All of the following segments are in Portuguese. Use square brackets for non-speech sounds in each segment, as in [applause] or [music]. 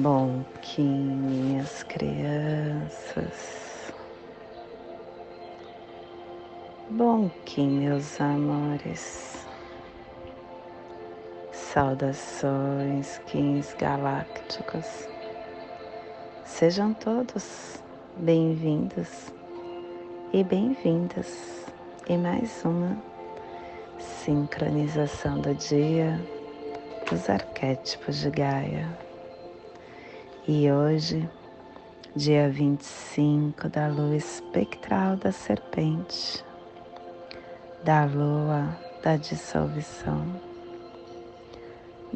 Bom que minhas crianças, bom que meus amores, saudações, kings galácticos, sejam todos bem-vindos e bem-vindas em mais uma sincronização do dia dos arquétipos de Gaia. E hoje, dia 25 da lua espectral da serpente, da lua da dissolução,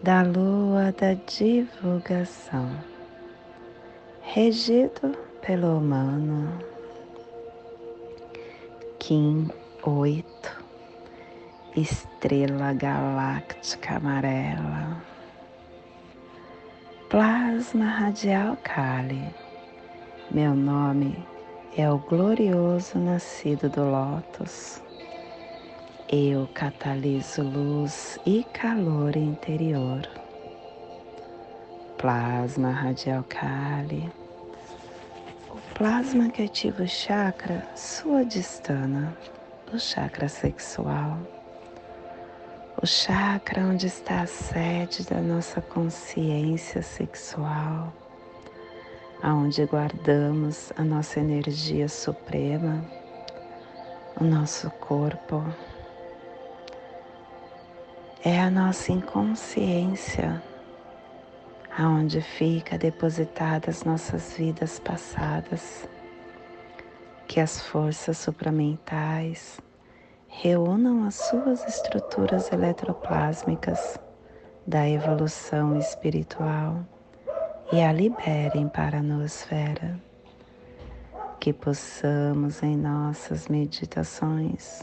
da lua da divulgação, regido pelo humano, Kim 8, estrela galáctica amarela Plasma Radial Kali. Meu nome é o glorioso nascido do Lótus. Eu cataliso luz e calor interior. Plasma Radial Kali. O plasma que ativa o chakra suadistana, o chakra sexual o chakra onde está a sede da nossa consciência sexual, aonde guardamos a nossa energia suprema, o nosso corpo. É a nossa inconsciência aonde fica depositadas as nossas vidas passadas, que as forças supramentais reúnam as suas estruturas eletroplásmicas da evolução espiritual e a liberem para a noosfera. Que possamos em nossas meditações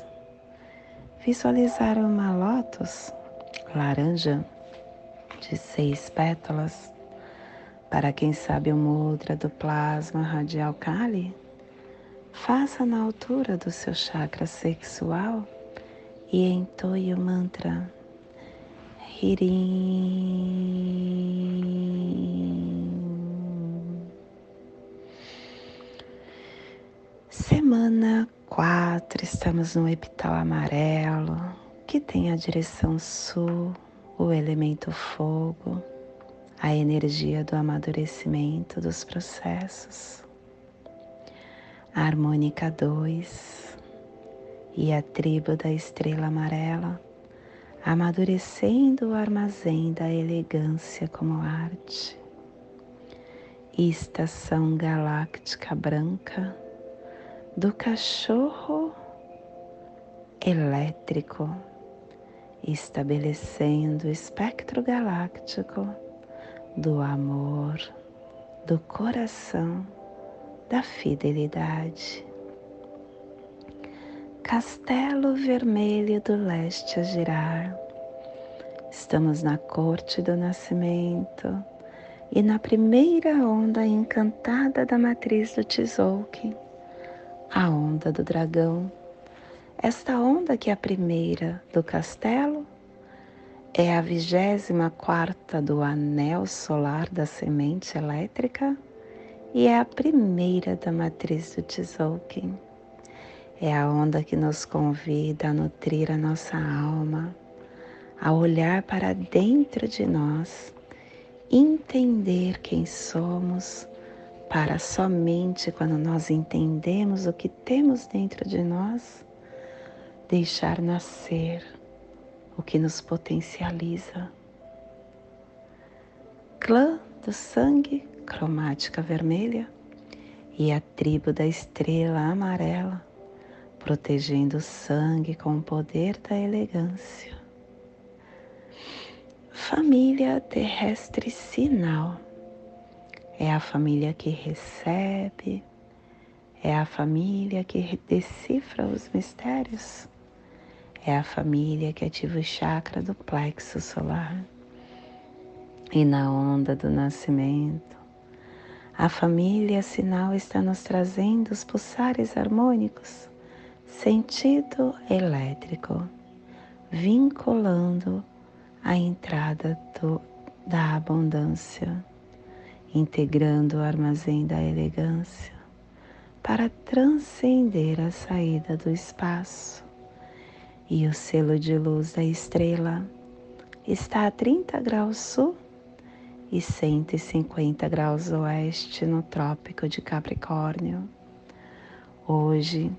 visualizar uma lótus laranja de seis pétalas. Para quem sabe o mudra do plasma radial Kali, Faça na altura do seu chakra sexual e entoie o mantra Hirim. Semana 4, estamos no epital amarelo, que tem a direção sul, o elemento fogo, a energia do amadurecimento dos processos harmônica 2 e a tribo da estrela amarela, amadurecendo o armazém da elegância como arte. Estação galáctica branca do cachorro elétrico, estabelecendo o espectro galáctico do amor, do coração da fidelidade. Castelo Vermelho do Leste a girar. Estamos na corte do nascimento e na primeira onda encantada da matriz do Tzolk'in, a onda do dragão. Esta onda que é a primeira do castelo é a vigésima quarta do anel solar da semente elétrica e é a primeira da matriz do Tzolk'in. É a onda que nos convida a nutrir a nossa alma, a olhar para dentro de nós, entender quem somos, para somente quando nós entendemos o que temos dentro de nós, deixar nascer o que nos potencializa. Clã do sangue cromática vermelha e a tribo da estrela amarela, protegendo o sangue com o poder da elegância. Família terrestre sinal é a família que recebe, é a família que decifra os mistérios, é a família que ativa o chakra do plexo solar. E na onda do nascimento, a família sinal está nos trazendo os pulsares harmônicos, sentido elétrico, vinculando a entrada do, da abundância integrando o armazém da elegância para transcender a saída do espaço. E o selo de luz da estrela está a 30 graus sul e 150 graus oeste no Trópico de Capricórnio. Hoje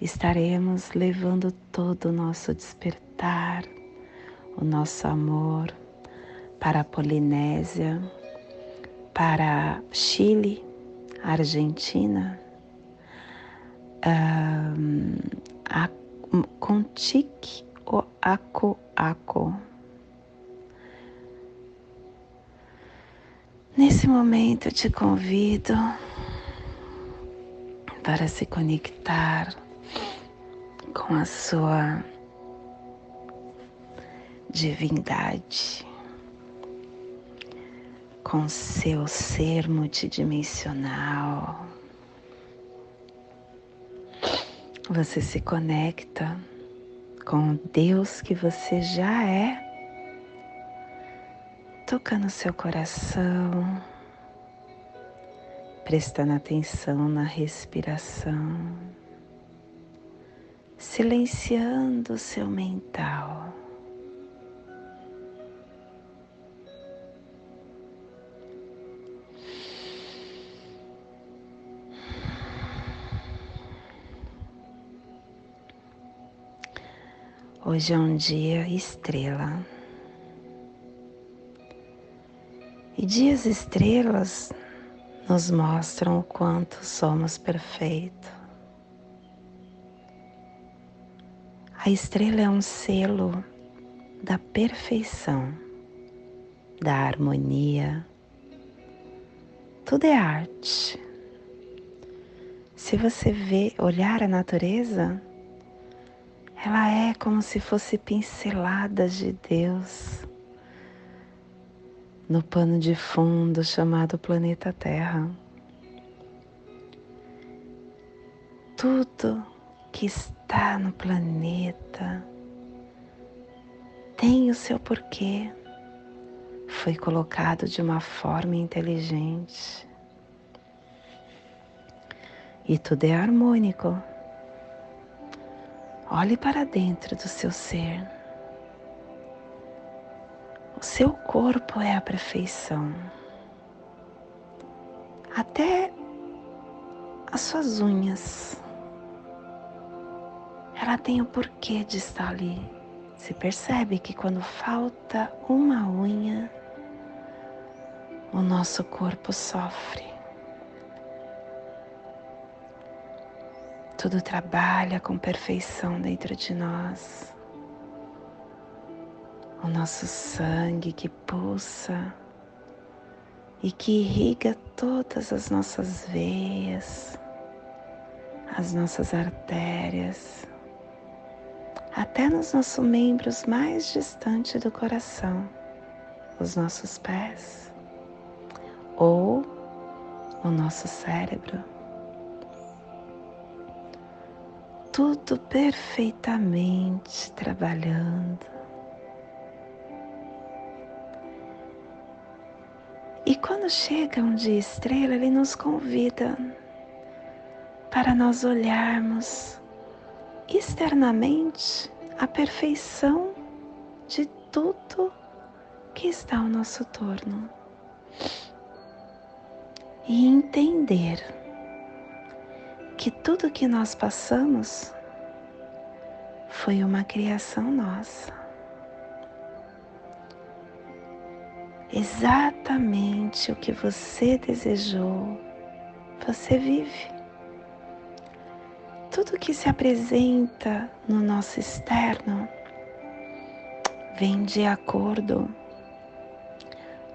estaremos levando todo o nosso despertar, o nosso amor para a Polinésia, para Chile, Argentina, um, a Contique ou Aco-Aco. Nesse momento eu te convido para se conectar com a sua divindade, com seu ser multidimensional. Você se conecta com o Deus que você já é, tocando seu coração, prestando atenção na respiração silenciando o seu mental. Hoje é um dia estrela. E dias estrelas nos mostram o quanto somos perfeitos. A estrela é um selo da perfeição, da harmonia. Tudo é arte. Se você vê, olhar a natureza, ela é como se fosse pincelada de Deus no pano de fundo chamado planeta Terra. Tudo que está no planeta tem o seu porquê. Foi colocado de uma forma inteligente. E tudo é harmônico. Olhe para dentro do seu ser. O seu corpo é a perfeição. Até as suas unhas ela tem o porquê de estar ali. Se percebe que quando falta uma unha, o nosso corpo sofre. Tudo trabalha com perfeição dentro de nós. O nosso sangue que pulsa e que irriga todas as nossas veias, as nossas artérias até nos nossos membros mais distantes do coração, os nossos pés ou o nosso cérebro. Tudo perfeitamente trabalhando. E quando chega um dia estrela, ele nos convida para nós olharmos externamente a perfeição de tudo que está ao nosso torno e entender que tudo que nós passamos foi uma criação nossa. Exatamente o que você desejou, você vive tudo que se apresenta no nosso externo vem de acordo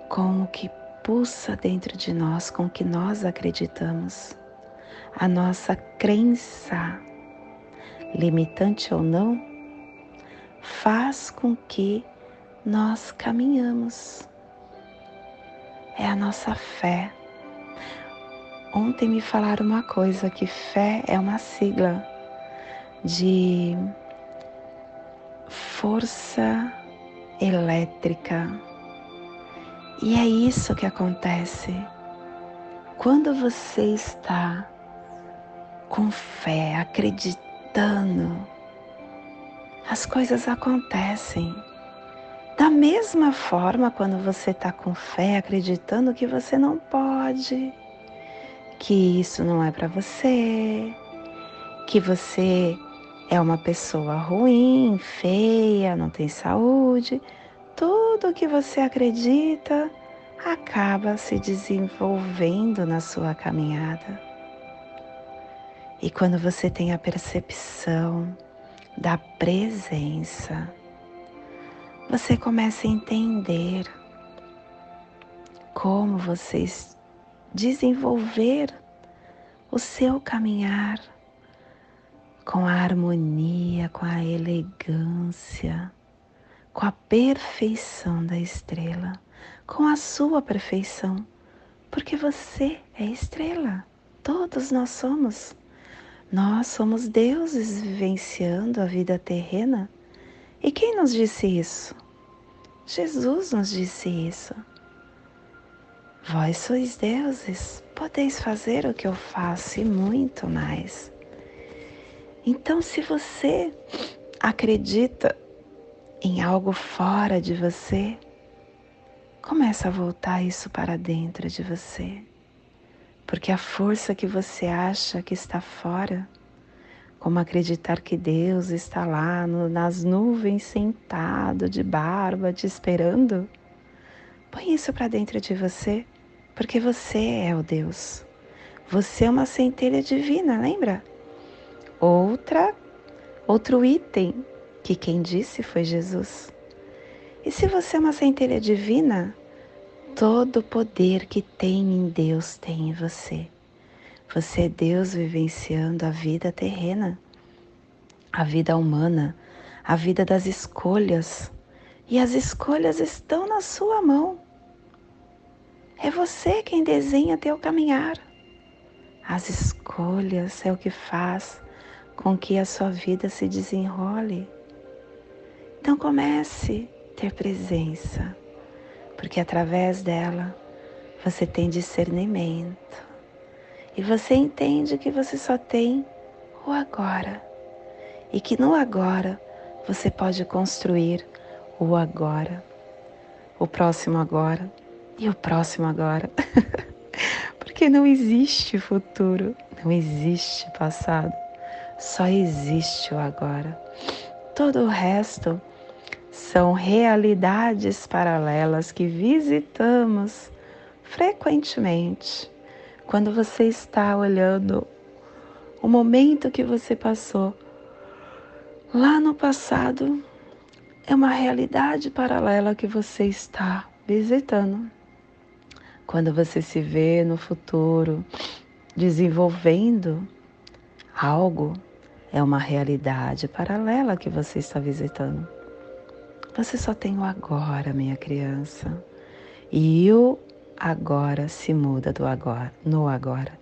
com o que pulsa dentro de nós, com o que nós acreditamos. A nossa crença, limitante ou não, faz com que nós caminhamos. É a nossa fé Ontem me falaram uma coisa que fé é uma sigla de força elétrica. E é isso que acontece Quando você está com fé, acreditando, as coisas acontecem. Da mesma forma, quando você está com fé, acreditando que você não pode, que isso não é para você, que você é uma pessoa ruim, feia, não tem saúde, tudo que você acredita acaba se desenvolvendo na sua caminhada. E quando você tem a percepção da presença, você começa a entender como vocês desenvolver o seu caminhar com a harmonia, com a elegância, com a perfeição da estrela, com a sua perfeição, porque você é estrela, todos nós somos. Nós somos deuses vivenciando a vida terrena. E quem nos disse isso? Jesus nos disse isso. Vós sois deuses, podeis fazer o que eu faço e muito mais. Então, se você acredita em algo fora de você, começa a voltar isso para dentro de você. Porque a força que você acha que está fora, como acreditar que Deus está lá no, nas nuvens sentado de barba te esperando, põe isso para dentro de você, porque você é o Deus. Você é uma centelha divina, lembra? Outra, outro item que quem disse foi Jesus. E se você é uma centelha divina, Todo o poder que tem em Deus tem em você. Você é Deus vivenciando a vida terrena, a vida humana, a vida das escolhas. E as escolhas estão na sua mão. É você quem desenha teu caminhar. As escolhas é o que faz com que a sua vida se desenrole. Então comece a ter presença porque através dela você tem discernimento e você entende que você só tem o agora e que no agora você pode construir o agora, o próximo agora e o próximo agora. [laughs] porque não existe futuro, não existe passado, só existe o agora. Todo o resto são realidades paralelas que visitamos frequentemente quando você está olhando o momento que você passou lá no passado é uma realidade paralela que você está visitando. Quando você se vê no futuro desenvolvendo algo, é uma realidade paralela que você está visitando. Você só tem o agora, minha criança. E o agora se muda do agora, no agora.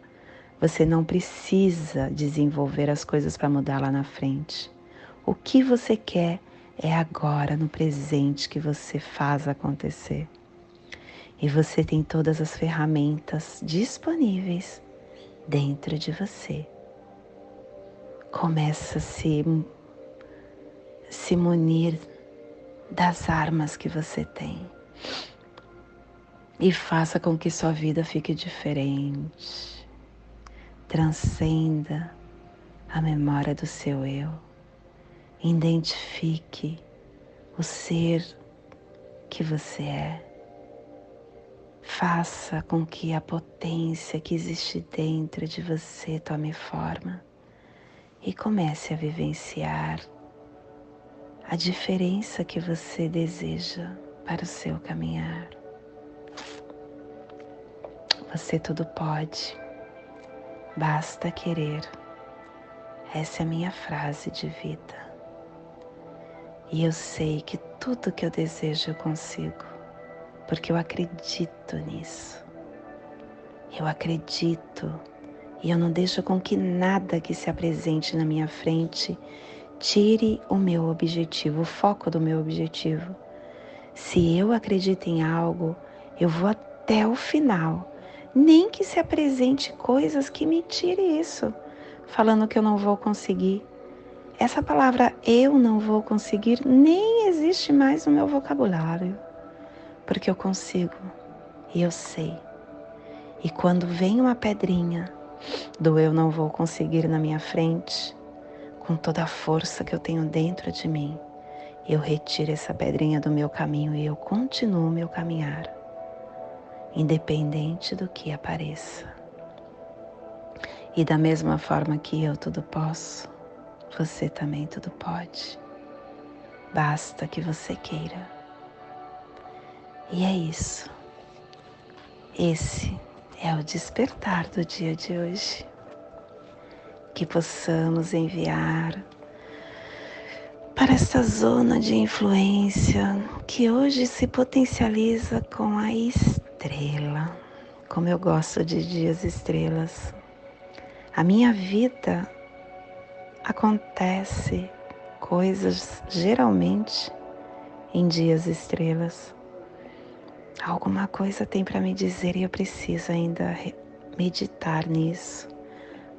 Você não precisa desenvolver as coisas para mudar lá na frente. O que você quer é agora, no presente, que você faz acontecer. E você tem todas as ferramentas disponíveis dentro de você. Começa a se, se munir das armas que você tem e faça com que sua vida fique diferente. Transcenda a memória do seu eu. Identifique o ser que você é. Faça com que a potência que existe dentro de você tome forma e comece a vivenciar a diferença que você deseja para o seu caminhar. Você tudo pode, basta querer. Essa é a minha frase de vida. E eu sei que tudo que eu desejo eu consigo, porque eu acredito nisso. Eu acredito e eu não deixo com que nada que se apresente na minha frente tire o meu objetivo, o foco do meu objetivo. Se eu acredito em algo, eu vou até o final nem que se apresente coisas que me tire isso, falando que eu não vou conseguir. Essa palavra eu não vou conseguir nem existe mais no meu vocabulário, porque eu consigo e eu sei. E quando vem uma pedrinha do eu não vou conseguir na minha frente, com toda a força que eu tenho dentro de mim, eu retiro essa pedrinha do meu caminho e eu continuo meu caminhar, independente do que apareça. E da mesma forma que eu tudo posso, você também tudo pode. Basta que você queira. E é isso. Esse é o despertar do dia de hoje. Que possamos enviar para esta zona de influência que hoje se potencializa com a estrela, como eu gosto de dias estrelas. A minha vida acontece coisas geralmente em dias estrelas. Alguma coisa tem para me dizer e eu preciso ainda meditar nisso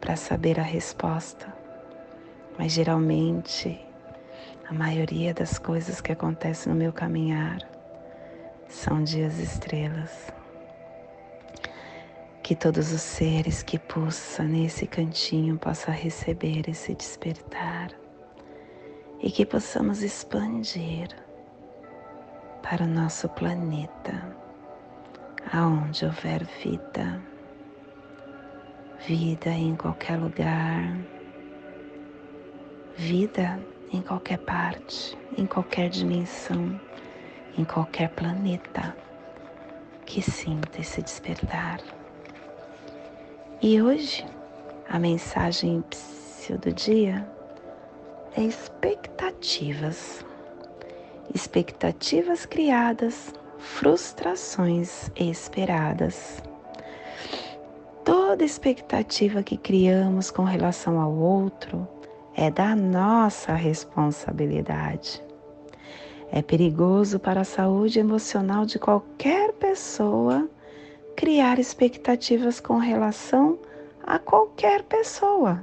para saber a resposta. Mas geralmente a maioria das coisas que acontecem no meu caminhar são dias estrelas. Que todos os seres que pulsam nesse cantinho possam receber esse despertar. E que possamos expandir para o nosso planeta, aonde houver vida, vida em qualquer lugar, vida em qualquer parte, em qualquer dimensão, em qualquer planeta que sinta esse despertar. E hoje a mensagem do dia é expectativas expectativas criadas, frustrações esperadas. Toda expectativa que criamos com relação ao outro é da nossa responsabilidade. É perigoso para a saúde emocional de qualquer pessoa criar expectativas com relação a qualquer pessoa.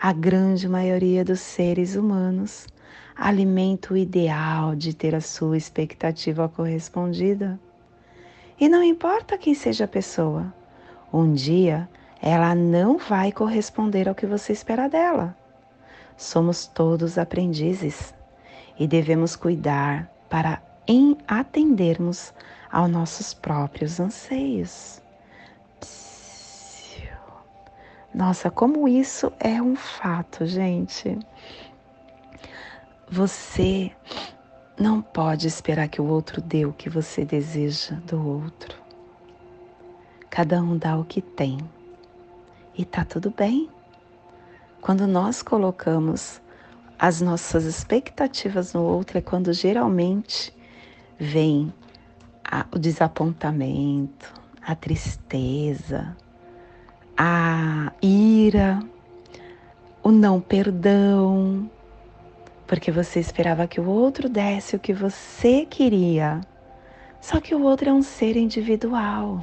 A grande maioria dos seres humanos alimenta o ideal de ter a sua expectativa correspondida. E não importa quem seja a pessoa, um dia ela não vai corresponder ao que você espera dela. Somos todos aprendizes e devemos cuidar para em atendermos aos nossos próprios anseios. Nossa, como isso é um fato, gente. Você não pode esperar que o outro dê o que você deseja do outro. Cada um dá o que tem e tá tudo bem. Quando nós colocamos as nossas expectativas no outro, é quando geralmente vem a, o desapontamento, a tristeza, a ira, o não perdão, porque você esperava que o outro desse o que você queria. Só que o outro é um ser individual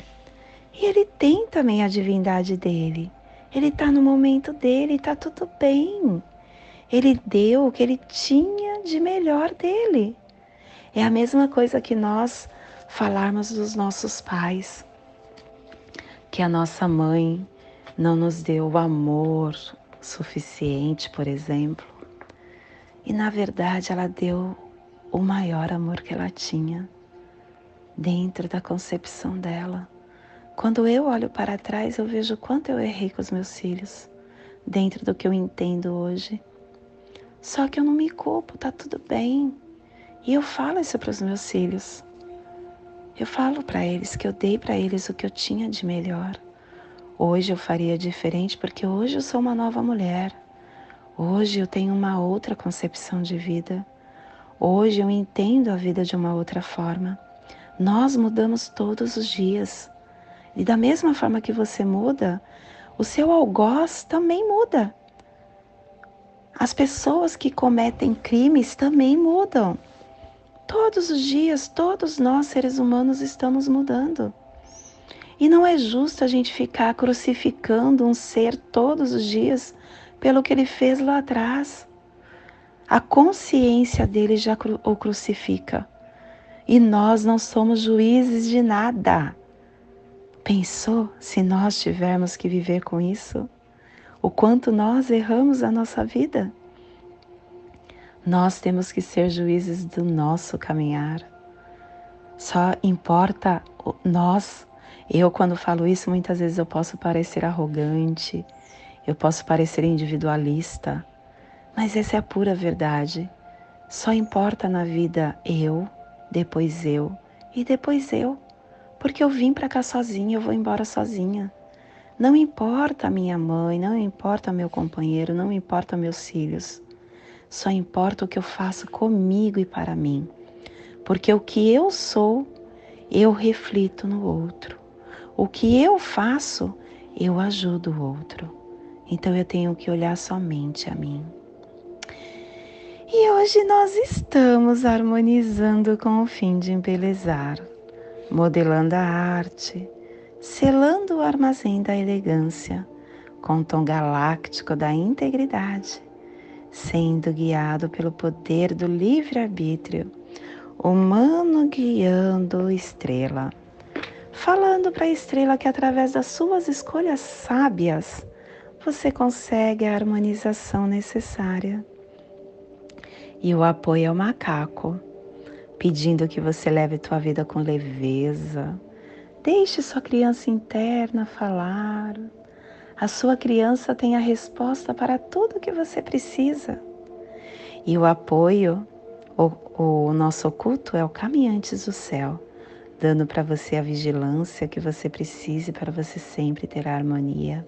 e ele tem também a divindade dele. Ele está no momento dele, está tudo bem. Ele deu o que ele tinha de melhor dele. É a mesma coisa que nós falarmos dos nossos pais, que a nossa mãe não nos deu o amor suficiente, por exemplo, e na verdade ela deu o maior amor que ela tinha dentro da concepção dela. Quando eu olho para trás, eu vejo quanto eu errei com os meus filhos, dentro do que eu entendo hoje. Só que eu não me culpo, tá tudo bem. E eu falo isso para os meus filhos. Eu falo para eles que eu dei para eles o que eu tinha de melhor. Hoje eu faria diferente porque hoje eu sou uma nova mulher. Hoje eu tenho uma outra concepção de vida. Hoje eu entendo a vida de uma outra forma. Nós mudamos todos os dias. E da mesma forma que você muda, o seu algoz também muda. As pessoas que cometem crimes também mudam. Todos os dias, todos nós seres humanos estamos mudando. E não é justo a gente ficar crucificando um ser todos os dias pelo que ele fez lá atrás. A consciência dele já o crucifica. E nós não somos juízes de nada. Pensou se nós tivermos que viver com isso? O quanto nós erramos a nossa vida? Nós temos que ser juízes do nosso caminhar. Só importa nós. Eu, quando falo isso, muitas vezes eu posso parecer arrogante, eu posso parecer individualista, mas essa é a pura verdade. Só importa na vida eu, depois eu e depois eu, porque eu vim para cá sozinha, eu vou embora sozinha. Não importa a minha mãe, não importa meu companheiro, não importa meus filhos. Só importa o que eu faço comigo e para mim. Porque o que eu sou, eu reflito no outro. O que eu faço, eu ajudo o outro. Então eu tenho que olhar somente a mim. E hoje nós estamos harmonizando com o fim de embelezar, modelando a arte, selando o armazém da elegância com o tom galáctico da integridade, sendo guiado pelo poder do livre-arbítrio, humano guiando estrela, falando para a estrela que através das suas escolhas sábias, você consegue a harmonização necessária. E o apoio ao macaco, pedindo que você leve tua vida com leveza. Deixe sua criança interna falar. A sua criança tem a resposta para tudo o que você precisa. E o apoio, o, o nosso oculto é o caminhantes do céu, dando para você a vigilância que você precise para você sempre ter a harmonia.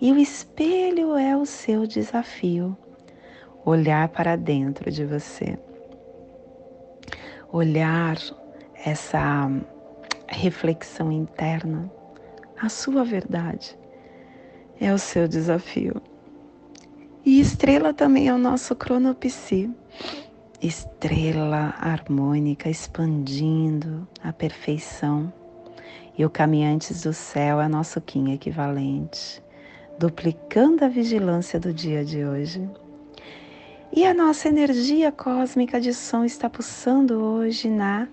E o espelho é o seu desafio. Olhar para dentro de você. Olhar essa reflexão interna, a sua verdade, é o seu desafio. E estrela também é o nosso cronopsi. Estrela harmônica expandindo a perfeição. E o caminhantes do céu é nosso Kim equivalente duplicando a vigilância do dia de hoje. E a nossa energia cósmica de som está pulsando hoje na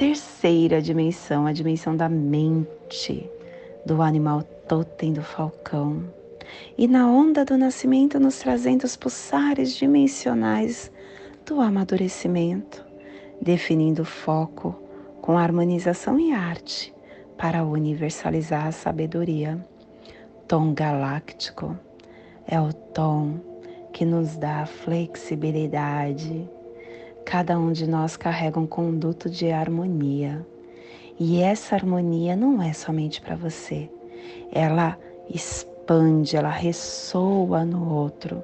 terceira dimensão, a dimensão da mente, do animal totem do falcão. E na onda do nascimento, nos trazendo os pulsares dimensionais do amadurecimento, definindo o foco com harmonização e arte para universalizar a sabedoria tom galáctico é o tom que nos dá flexibilidade. Cada um de nós carrega um conduto de harmonia. E essa harmonia não é somente para você. Ela expande, ela ressoa no outro.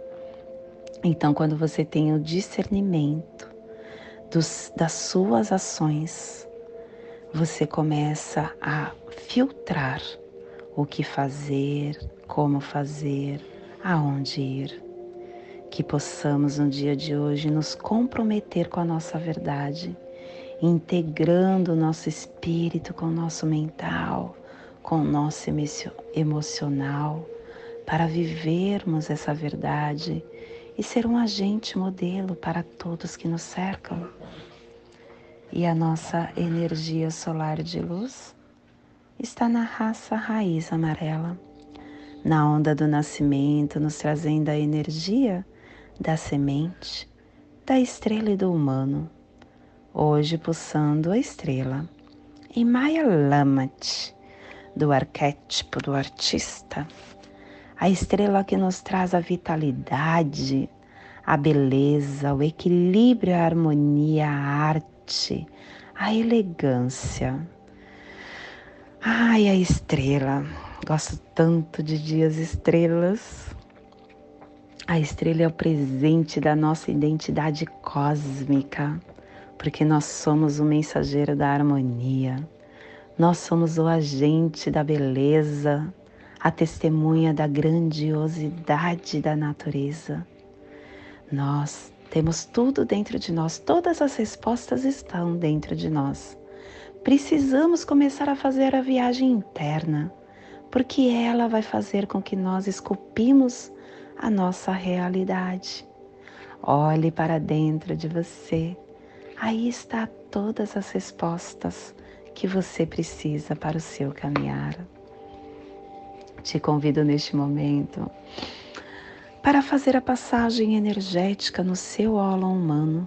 Então, quando você tem o discernimento dos, das suas ações, você começa a filtrar o que fazer, como fazer, aonde ir. Que possamos no dia de hoje nos comprometer com a nossa verdade, integrando o nosso espírito com o nosso mental, com o nosso emocional, para vivermos essa verdade e ser um agente modelo para todos que nos cercam. E a nossa energia solar de luz está na raça raiz amarela, na onda do nascimento, nos trazendo a energia da semente, da estrela e do humano. Hoje pulsando a estrela. E Maya Lamat, do arquétipo do artista, a estrela que nos traz a vitalidade, a beleza, o equilíbrio, a harmonia, a arte, a elegância Ai, a estrela. Gosto tanto de dias estrelas. A estrela é o presente da nossa identidade cósmica, porque nós somos o mensageiro da harmonia. Nós somos o agente da beleza, a testemunha da grandiosidade da natureza. Nós temos tudo dentro de nós, todas as respostas estão dentro de nós precisamos começar a fazer a viagem interna, porque ela vai fazer com que nós esculpimos a nossa realidade. Olhe para dentro de você. Aí está todas as respostas que você precisa para o seu caminhar. Te convido neste momento para fazer a passagem energética no seu óleo humano,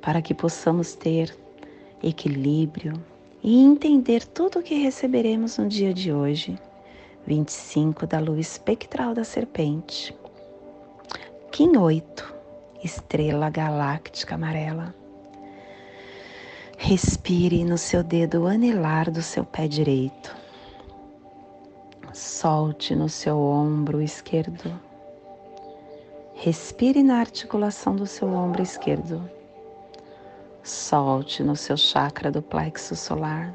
para que possamos ter equilíbrio e entender tudo o que receberemos no dia de hoje, 25 da lua espectral da serpente. Kim 8, estrela galáctica amarela. Respire no seu dedo anelar do seu pé direito. Solte no seu ombro esquerdo. Respire na articulação do seu ombro esquerdo. Solte no seu chakra do plexo solar.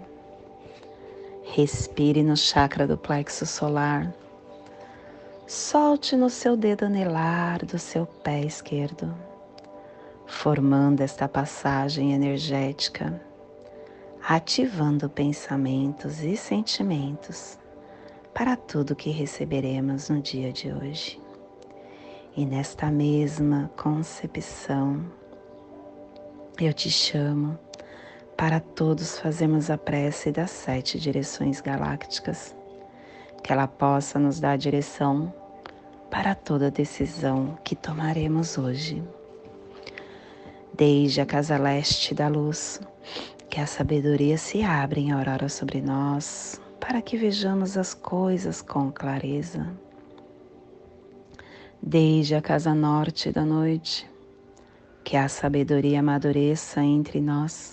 Respire no chakra do plexo solar. Solte no seu dedo anelar do seu pé esquerdo formando esta passagem energética, ativando pensamentos e sentimentos para tudo que receberemos no dia de hoje. E nesta mesma concepção, eu te chamo para todos fazermos a prece das sete direções galácticas, que ela possa nos dar direção para toda decisão que tomaremos hoje desde a casa leste da luz, que a sabedoria se abra em aurora sobre nós, para que vejamos as coisas com clareza. Desde a casa norte da noite, que a sabedoria amadureça entre nós,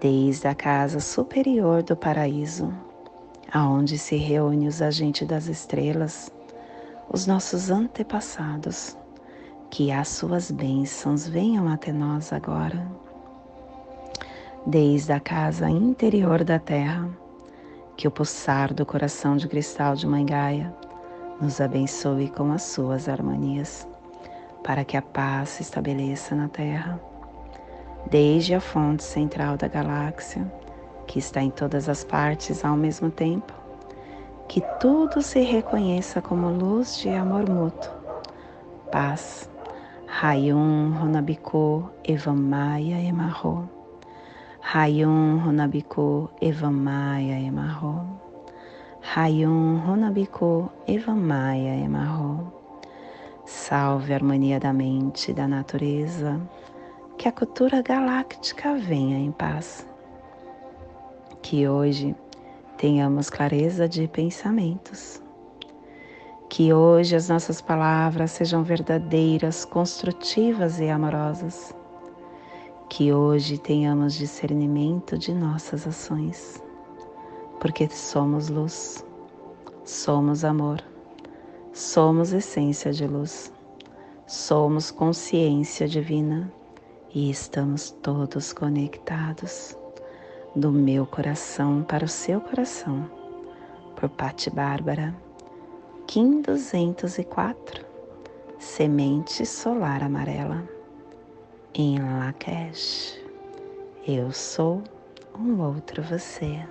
Desde a casa superior do paraíso, aonde se reúnem os agentes das estrelas, os nossos antepassados, que as suas bênçãos venham até nós agora. Desde a casa interior da terra, que o pulsar do coração de cristal de Mãe Gaia nos abençoe com as suas harmonias, para que a paz se estabeleça na terra, desde a fonte central da galáxia, que está em todas as partes ao mesmo tempo, que tudo se reconheça como luz de amor mútuo, paz. Rayum Honabiko Evamaya Emarro Rayon Honabiko Evamaya Emarro. Rayon Honabiko Evamaya Emarro. Salve a harmonia da mente e da natureza, que a cultura galáctica venha em paz. Que hoje tenhamos clareza de pensamentos. Que hoje as nossas palavras sejam verdadeiras, construtivas e amorosas que hoje tenhamos discernimento de nossas ações, porque somos luz, somos amor, somos essência de luz, somos consciência divina e estamos todos conectados do meu coração para o seu coração, por Pati Bárbara, Kim 204, Semente Solar Amarela em Lakesh. Eu sou um outro você.